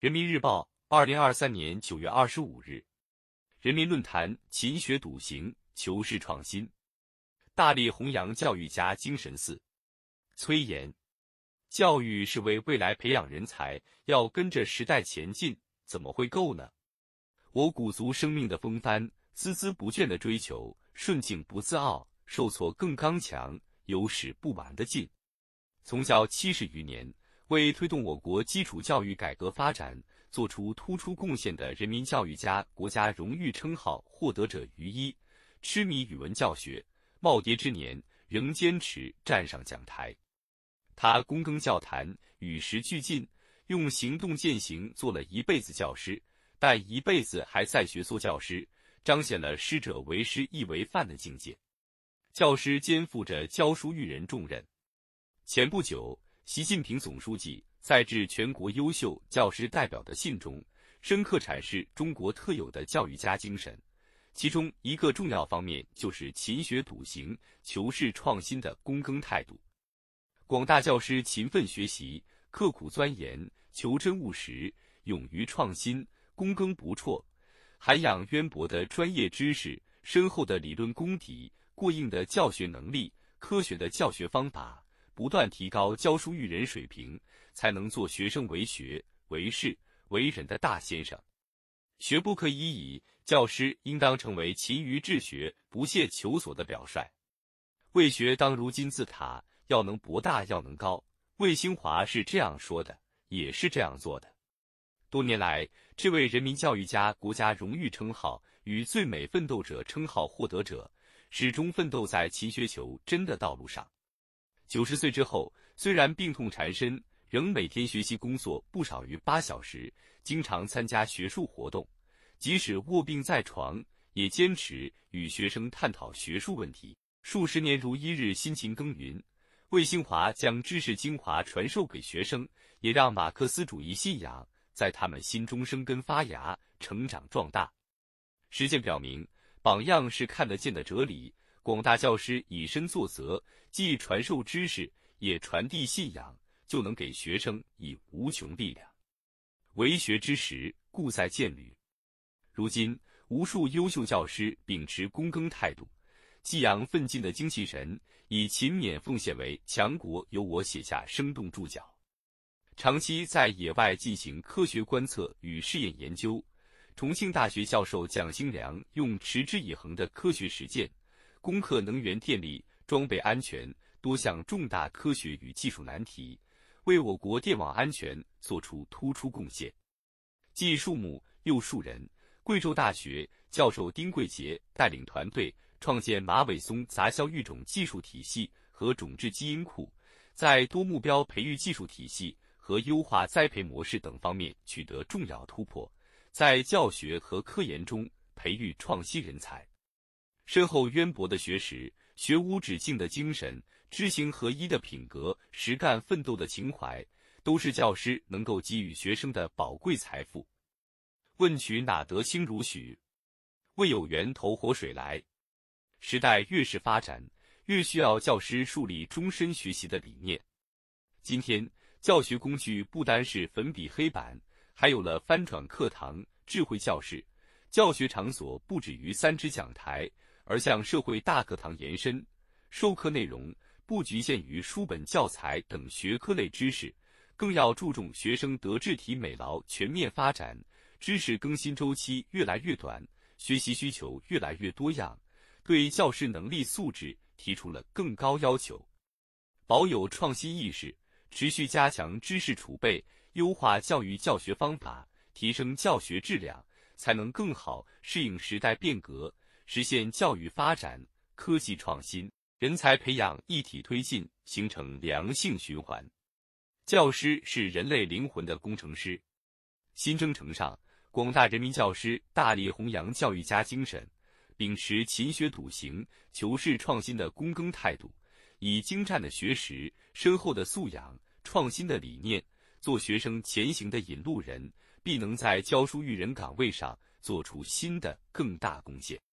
人民日报，二零二三年九月二十五日。人民论坛：勤学笃行，求是创新，大力弘扬教育家精神。四，崔岩，教育是为未来培养人才，要跟着时代前进，怎么会够呢？我鼓足生命的风帆，孜孜不倦的追求，顺境不自傲，受挫更刚强，有始不完的劲。从教七十余年，为推动我国基础教育改革发展做出突出贡献的人民教育家国家荣誉称号获得者于一，痴迷语文教学，耄耋之年仍坚持站上讲台。他躬耕教坛，与时俱进，用行动践行做了一辈子教师。但一辈子还在学做教师，彰显了师者为师，亦为范的境界。教师肩负着教书育人重任。前不久，习近平总书记在致全国优秀教师代表的信中，深刻阐释中国特有的教育家精神，其中一个重要方面就是勤学笃行、求是创新的躬耕态度。广大教师勤奋学习，刻苦钻研，求真务实，勇于创新。躬耕不辍，涵养渊博的专业知识、深厚的理论功底、过硬的教学能力、科学的教学方法，不断提高教书育人水平，才能做学生为学、为事、为人的大先生。学不可以已，教师应当成为勤于治学、不懈求索的表率。为学当如金字塔，要能博大，要能高。魏兴华是这样说的，也是这样做的。多年来，这位人民教育家国家荣誉称号与最美奋斗者称号获得者，始终奋斗在勤学求真的道路上。九十岁之后，虽然病痛缠身，仍每天学习工作不少于八小时，经常参加学术活动。即使卧病在床，也坚持与学生探讨学术问题，数十年如一日辛勤耕耘。魏新华将知识精华传授给学生，也让马克思主义信仰。在他们心中生根发芽、成长壮大。实践表明，榜样是看得见的哲理。广大教师以身作则，既传授知识，也传递信仰，就能给学生以无穷力量。为学之时，故在渐履。如今，无数优秀教师秉持躬耕态度，激扬奋进的精气神，以勤勉奉献为强国由我写下生动注脚。长期在野外进行科学观测与试验研究，重庆大学教授蒋兴良用持之以恒的科学实践，攻克能源、电力、装备安全多项重大科学与技术难题，为我国电网安全作出突出贡献。既树木又树人，贵州大学教授丁桂杰带领团队创建马尾松杂交育种技术体系和种质基因库，在多目标培育技术体系。和优化栽培模式等方面取得重要突破，在教学和科研中培育创新人才，深厚渊博的学识、学无止境的精神、知行合一的品格、实干奋斗的情怀，都是教师能够给予学生的宝贵财富。问渠哪得清如许？为有源头活水来。时代越是发展，越需要教师树立终身学习的理念。今天。教学工具不单是粉笔黑板，还有了翻转课堂、智慧教室。教学场所不止于三支讲台，而向社会大课堂延伸。授课内容不局限于书本教材等学科类知识，更要注重学生德智体美劳全面发展。知识更新周期越来越短，学习需求越来越多样，对教师能力素质提出了更高要求。保有创新意识。持续加强知识储备，优化教育教学方法，提升教学质量，才能更好适应时代变革，实现教育发展、科技创新、人才培养一体推进，形成良性循环。教师是人类灵魂的工程师。新征程上，广大人民教师大力弘扬教育家精神，秉持勤学笃行、求是创新的躬耕态度。以精湛的学识、深厚的素养、创新的理念，做学生前行的引路人，必能在教书育人岗位上做出新的更大贡献。